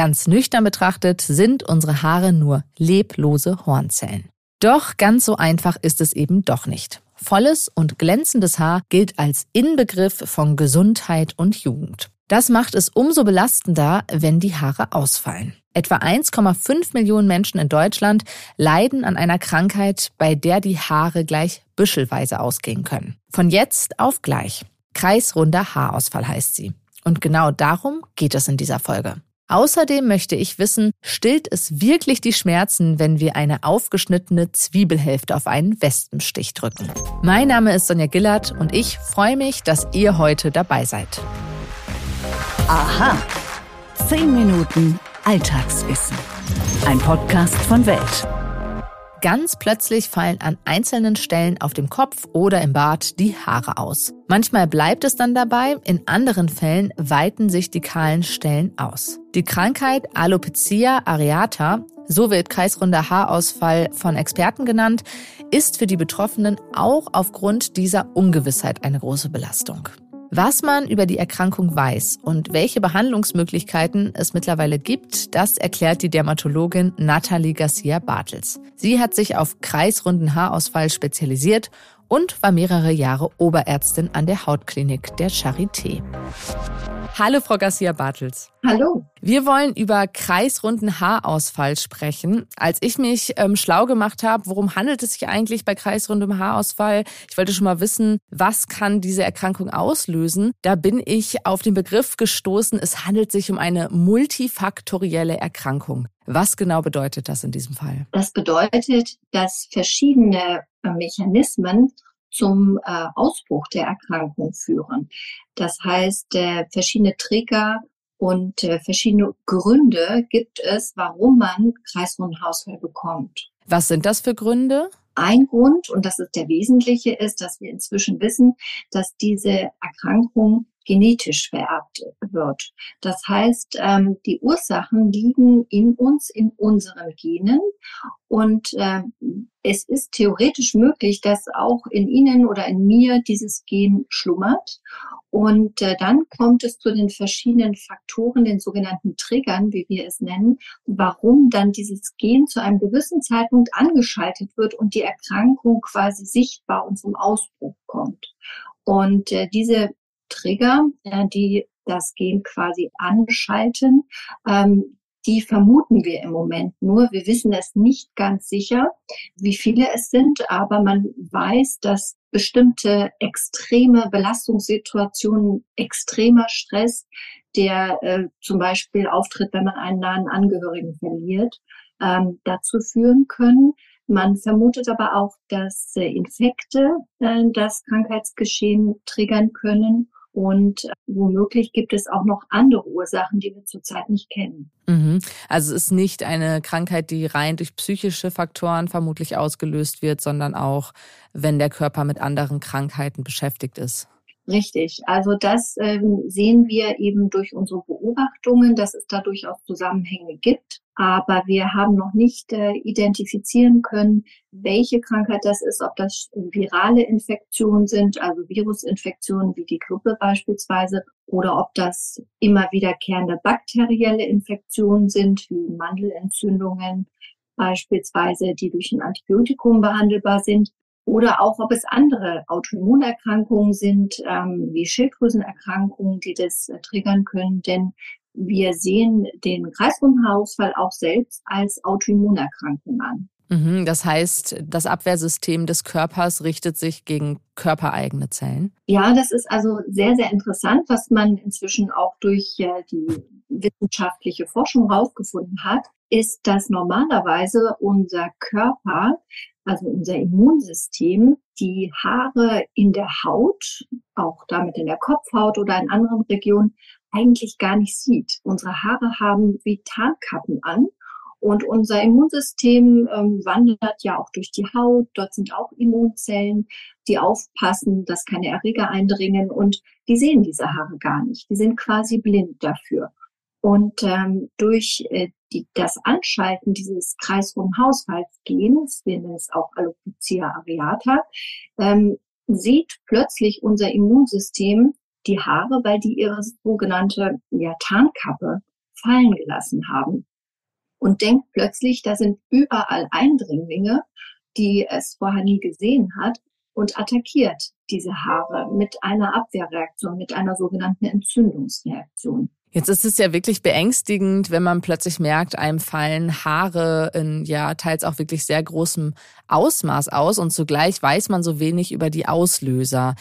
Ganz nüchtern betrachtet sind unsere Haare nur leblose Hornzellen. Doch ganz so einfach ist es eben doch nicht. Volles und glänzendes Haar gilt als Inbegriff von Gesundheit und Jugend. Das macht es umso belastender, wenn die Haare ausfallen. Etwa 1,5 Millionen Menschen in Deutschland leiden an einer Krankheit, bei der die Haare gleich büschelweise ausgehen können. Von jetzt auf gleich. Kreisrunder Haarausfall heißt sie. Und genau darum geht es in dieser Folge. Außerdem möchte ich wissen, stillt es wirklich die Schmerzen, wenn wir eine aufgeschnittene Zwiebelhälfte auf einen Wespenstich drücken? Mein Name ist Sonja Gillard und ich freue mich, dass ihr heute dabei seid. Aha. Zehn Minuten Alltagswissen. Ein Podcast von Welt. Ganz plötzlich fallen an einzelnen Stellen auf dem Kopf oder im Bart die Haare aus. Manchmal bleibt es dann dabei, in anderen Fällen weiten sich die kahlen Stellen aus. Die Krankheit Alopecia areata, so wird kreisrunder Haarausfall von Experten genannt, ist für die Betroffenen auch aufgrund dieser Ungewissheit eine große Belastung. Was man über die Erkrankung weiß und welche Behandlungsmöglichkeiten es mittlerweile gibt, das erklärt die Dermatologin Nathalie Garcia Bartels. Sie hat sich auf kreisrunden Haarausfall spezialisiert und war mehrere Jahre Oberärztin an der Hautklinik der Charité. Hallo, Frau Garcia Bartels. Hallo. Wir wollen über kreisrunden Haarausfall sprechen. Als ich mich ähm, schlau gemacht habe, worum handelt es sich eigentlich bei kreisrundem Haarausfall? Ich wollte schon mal wissen, was kann diese Erkrankung auslösen? Da bin ich auf den Begriff gestoßen, es handelt sich um eine multifaktorielle Erkrankung. Was genau bedeutet das in diesem Fall? Das bedeutet, dass verschiedene Mechanismen zum äh, Ausbruch der Erkrankung führen. Das heißt, äh, verschiedene Trigger und äh, verschiedene Gründe gibt es, warum man Kreisrundenhausfall bekommt. Was sind das für Gründe? Ein Grund, und das ist der wesentliche, ist, dass wir inzwischen wissen, dass diese Erkrankung genetisch vererbt wird. Das heißt, ähm, die Ursachen liegen in uns, in unseren Genen. Und äh, es ist theoretisch möglich, dass auch in Ihnen oder in mir dieses Gen schlummert. Und äh, dann kommt es zu den verschiedenen Faktoren, den sogenannten Triggern, wie wir es nennen, warum dann dieses Gen zu einem gewissen Zeitpunkt angeschaltet wird und die Erkrankung quasi sichtbar und zum Ausbruch kommt. Und äh, diese Trigger, äh, die das Gen quasi anschalten. Ähm, die vermuten wir im Moment nur. Wir wissen es nicht ganz sicher, wie viele es sind, aber man weiß, dass bestimmte extreme Belastungssituationen, extremer Stress, der äh, zum Beispiel auftritt, wenn man einen nahen Angehörigen verliert, ähm, dazu führen können. Man vermutet aber auch, dass äh, Infekte äh, das Krankheitsgeschehen triggern können und womöglich gibt es auch noch andere Ursachen, die wir zurzeit nicht kennen. Mhm. Also es ist nicht eine Krankheit, die rein durch psychische Faktoren vermutlich ausgelöst wird, sondern auch, wenn der Körper mit anderen Krankheiten beschäftigt ist. Richtig. Also das ähm, sehen wir eben durch unsere Beobachtungen, dass es da durchaus Zusammenhänge gibt. Aber wir haben noch nicht äh, identifizieren können, welche Krankheit das ist, ob das virale Infektionen sind, also Virusinfektionen wie die Grippe beispielsweise, oder ob das immer wiederkehrende bakterielle Infektionen sind, wie Mandelentzündungen beispielsweise, die durch ein Antibiotikum behandelbar sind oder auch ob es andere Autoimmunerkrankungen sind, ähm, wie Schilddrüsenerkrankungen, die das äh, triggern können. Denn wir sehen den Kreisrundenhaarausfall auch selbst als Autoimmunerkrankung an. Mhm, das heißt, das Abwehrsystem des Körpers richtet sich gegen körpereigene Zellen? Ja, das ist also sehr, sehr interessant, was man inzwischen auch durch äh, die wissenschaftliche Forschung herausgefunden hat, ist, dass normalerweise unser Körper also unser Immunsystem, die Haare in der Haut, auch damit in der Kopfhaut oder in anderen Regionen, eigentlich gar nicht sieht. Unsere Haare haben wie Tarnkappen an und unser Immunsystem ähm, wandert ja auch durch die Haut. Dort sind auch Immunzellen, die aufpassen, dass keine Erreger eindringen und die sehen diese Haare gar nicht. Die sind quasi blind dafür. Und ähm, durch äh, die, das Anschalten dieses kreisrunden Haushaltsgens, wir nennen es auch Alopecia areata, ähm, sieht plötzlich unser Immunsystem die Haare, weil die ihre sogenannte ja, Tarnkappe fallen gelassen haben und denkt plötzlich, da sind überall Eindringlinge, die es vorher nie gesehen hat und attackiert diese Haare mit einer Abwehrreaktion, mit einer sogenannten Entzündungsreaktion. Jetzt ist es ja wirklich beängstigend, wenn man plötzlich merkt, einem fallen Haare in ja teils auch wirklich sehr großem Ausmaß aus und zugleich weiß man so wenig über die Auslöser.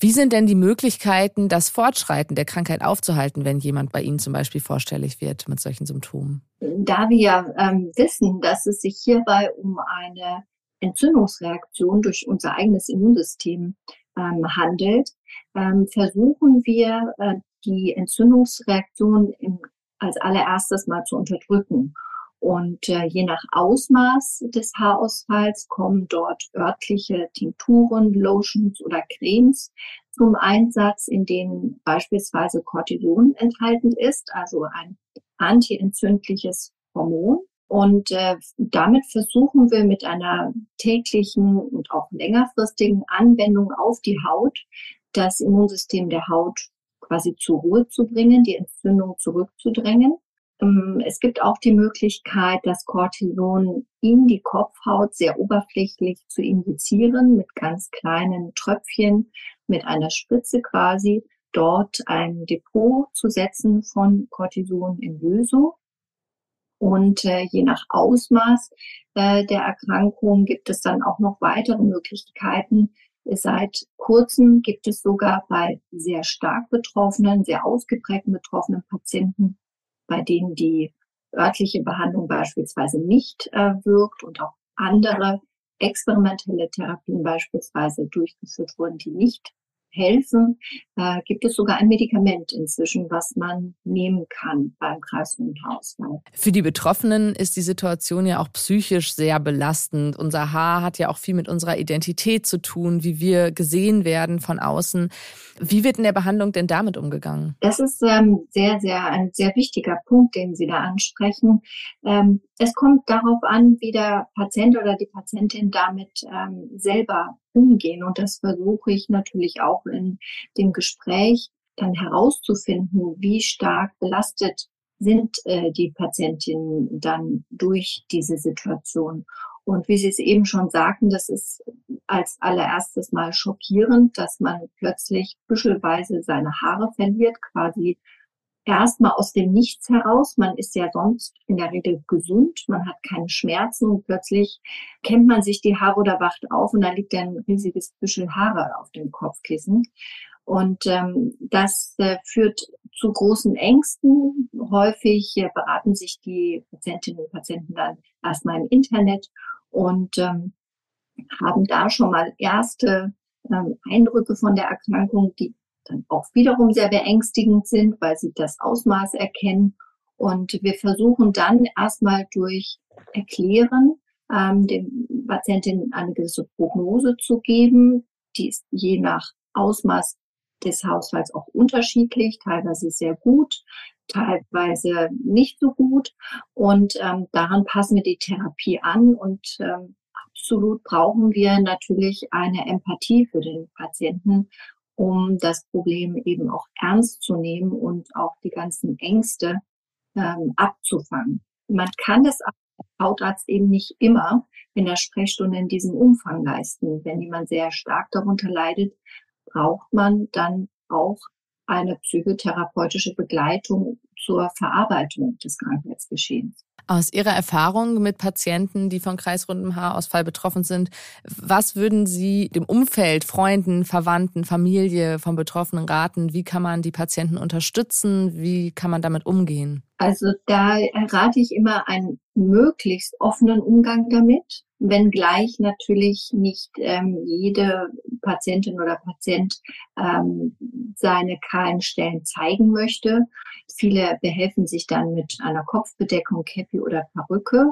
Wie sind denn die Möglichkeiten, das Fortschreiten der Krankheit aufzuhalten, wenn jemand bei Ihnen zum Beispiel vorstellig wird mit solchen Symptomen? Da wir ähm, wissen, dass es sich hierbei um eine Entzündungsreaktion durch unser eigenes Immunsystem ähm, handelt, ähm, versuchen wir äh, die Entzündungsreaktion im, als allererstes mal zu unterdrücken. Und äh, je nach Ausmaß des Haarausfalls kommen dort örtliche Tinkturen, Lotions oder Cremes zum Einsatz, in denen beispielsweise Cortison enthalten ist, also ein antientzündliches Hormon. Und äh, damit versuchen wir mit einer täglichen und auch längerfristigen Anwendung auf die Haut das Immunsystem der Haut quasi zur Ruhe zu bringen, die Entzündung zurückzudrängen. Ähm, es gibt auch die Möglichkeit, das Cortison in die Kopfhaut sehr oberflächlich zu injizieren mit ganz kleinen Tröpfchen, mit einer Spritze quasi, dort ein Depot zu setzen von Cortison in Lösung. Und äh, je nach Ausmaß äh, der Erkrankung gibt es dann auch noch weitere Möglichkeiten, Seit kurzem gibt es sogar bei sehr stark betroffenen, sehr ausgeprägten betroffenen Patienten, bei denen die örtliche Behandlung beispielsweise nicht äh, wirkt und auch andere experimentelle Therapien beispielsweise durchgeführt wurden, die nicht helfen, äh, gibt es sogar ein Medikament inzwischen, was man nehmen kann beim Kreiswundausfall. Für die Betroffenen ist die Situation ja auch psychisch sehr belastend. Unser Haar hat ja auch viel mit unserer Identität zu tun, wie wir gesehen werden von außen. Wie wird in der Behandlung denn damit umgegangen? Das ist ähm, sehr, sehr ein sehr wichtiger Punkt, den Sie da ansprechen. Ähm, es kommt darauf an, wie der Patient oder die Patientin damit ähm, selber umgehen. Und das versuche ich natürlich auch in dem Gespräch dann herauszufinden, wie stark belastet sind äh, die Patientinnen dann durch diese Situation. Und wie Sie es eben schon sagten, das ist als allererstes mal schockierend, dass man plötzlich büschelweise seine Haare verliert, quasi erstmal aus dem Nichts heraus. Man ist ja sonst in der Regel gesund, man hat keine Schmerzen und plötzlich kämmt man sich die Haare oder wacht auf und da liegt ein riesiges Büschel Haare auf dem Kopfkissen. Und ähm, das äh, führt zu großen Ängsten. Häufig äh, beraten sich die Patientinnen und Patienten dann erstmal im Internet und ähm, haben da schon mal erste ähm, Eindrücke von der Erkrankung, die dann auch wiederum sehr beängstigend sind, weil sie das Ausmaß erkennen. Und wir versuchen dann erstmal durch Erklären ähm, dem Patientin eine gewisse Prognose zu geben. Die ist je nach Ausmaß des Haushalts auch unterschiedlich, teilweise sehr gut, teilweise nicht so gut. Und ähm, daran passen wir die Therapie an. Und ähm, absolut brauchen wir natürlich eine Empathie für den Patienten um das Problem eben auch ernst zu nehmen und auch die ganzen Ängste ähm, abzufangen. Man kann das als Hautarzt eben nicht immer in der Sprechstunde in diesem Umfang leisten. Wenn jemand sehr stark darunter leidet, braucht man dann auch eine psychotherapeutische Begleitung zur Verarbeitung des Krankheitsgeschehens. Aus Ihrer Erfahrung mit Patienten, die von kreisrundem Haarausfall betroffen sind, was würden Sie dem Umfeld, Freunden, Verwandten, Familie von Betroffenen raten? Wie kann man die Patienten unterstützen? Wie kann man damit umgehen? Also da rate ich immer einen möglichst offenen Umgang damit, wenngleich natürlich nicht ähm, jede Patientin oder Patient ähm, seine kahlen Stellen zeigen möchte. Viele behelfen sich dann mit einer Kopfbedeckung, Käppi oder Perücke.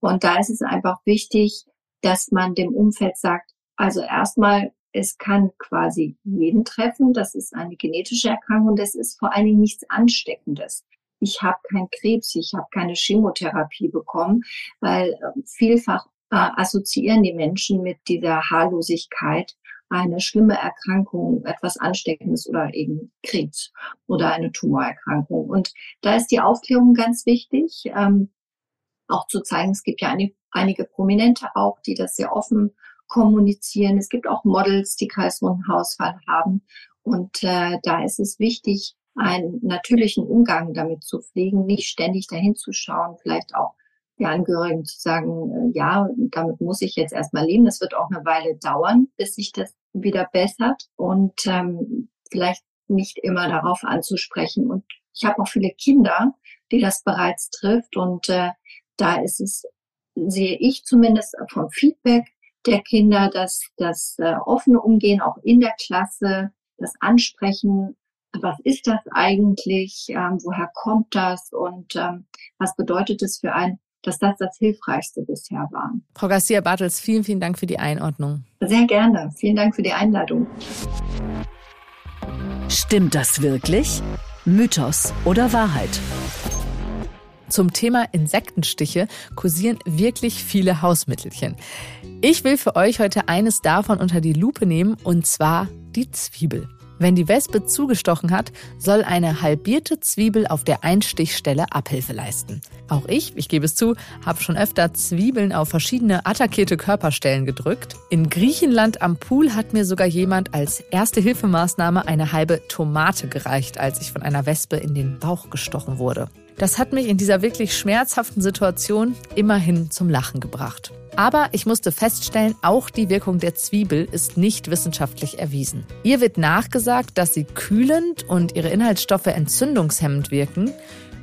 Und da ist es einfach wichtig, dass man dem Umfeld sagt, also erstmal, es kann quasi jeden treffen. Das ist eine genetische Erkrankung. Das ist vor allen Dingen nichts Ansteckendes ich habe keinen Krebs, ich habe keine Chemotherapie bekommen, weil ähm, vielfach assoziieren die Menschen mit dieser Haarlosigkeit eine schlimme Erkrankung, etwas Ansteckendes oder eben Krebs oder eine Tumorerkrankung. Und da ist die Aufklärung ganz wichtig, ähm, auch zu zeigen, es gibt ja eine, einige Prominente auch, die das sehr offen kommunizieren. Es gibt auch Models, die kreisrunden Hausfall haben. Und äh, da ist es wichtig, einen natürlichen Umgang damit zu pflegen, nicht ständig dahin zu schauen, vielleicht auch die Angehörigen zu sagen, äh, ja, damit muss ich jetzt erstmal leben. Das wird auch eine Weile dauern, bis sich das wieder bessert und ähm, vielleicht nicht immer darauf anzusprechen. Und ich habe auch viele Kinder, die das bereits trifft und äh, da ist es, sehe ich zumindest vom Feedback der Kinder, dass das äh, offene Umgehen auch in der Klasse, das Ansprechen, was ist das eigentlich, ähm, woher kommt das und ähm, was bedeutet es für einen, dass das das Hilfreichste bisher war. Frau Garcia Bartels, vielen, vielen Dank für die Einordnung. Sehr gerne. Vielen Dank für die Einladung. Stimmt das wirklich? Mythos oder Wahrheit? Zum Thema Insektenstiche kursieren wirklich viele Hausmittelchen. Ich will für euch heute eines davon unter die Lupe nehmen, und zwar die Zwiebel. Wenn die Wespe zugestochen hat, soll eine halbierte Zwiebel auf der Einstichstelle Abhilfe leisten. Auch ich, ich gebe es zu, habe schon öfter Zwiebeln auf verschiedene attackierte Körperstellen gedrückt. In Griechenland am Pool hat mir sogar jemand als erste Hilfemaßnahme eine halbe Tomate gereicht, als ich von einer Wespe in den Bauch gestochen wurde. Das hat mich in dieser wirklich schmerzhaften Situation immerhin zum Lachen gebracht. Aber ich musste feststellen, auch die Wirkung der Zwiebel ist nicht wissenschaftlich erwiesen. Ihr wird nachgesagt, dass sie kühlend und ihre Inhaltsstoffe entzündungshemmend wirken.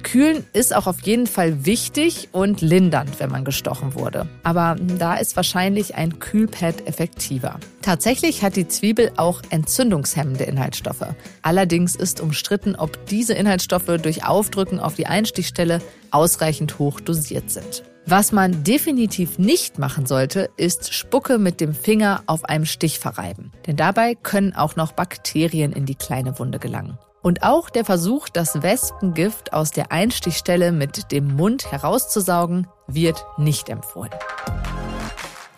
Kühlen ist auch auf jeden Fall wichtig und lindernd, wenn man gestochen wurde. Aber da ist wahrscheinlich ein Kühlpad effektiver. Tatsächlich hat die Zwiebel auch entzündungshemmende Inhaltsstoffe. Allerdings ist umstritten, ob diese Inhaltsstoffe durch Aufdrücken auf die Einstichstelle ausreichend hoch dosiert sind. Was man definitiv nicht machen sollte, ist Spucke mit dem Finger auf einem Stich verreiben. Denn dabei können auch noch Bakterien in die kleine Wunde gelangen. Und auch der Versuch, das Wespengift aus der Einstichstelle mit dem Mund herauszusaugen, wird nicht empfohlen.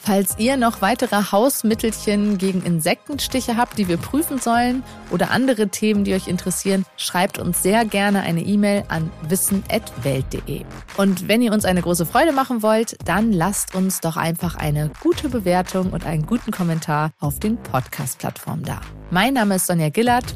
Falls ihr noch weitere Hausmittelchen gegen Insektenstiche habt, die wir prüfen sollen oder andere Themen, die euch interessieren, schreibt uns sehr gerne eine E-Mail an wissen.welt.de. Und wenn ihr uns eine große Freude machen wollt, dann lasst uns doch einfach eine gute Bewertung und einen guten Kommentar auf den Podcast-Plattformen da. Mein Name ist Sonja Gillard.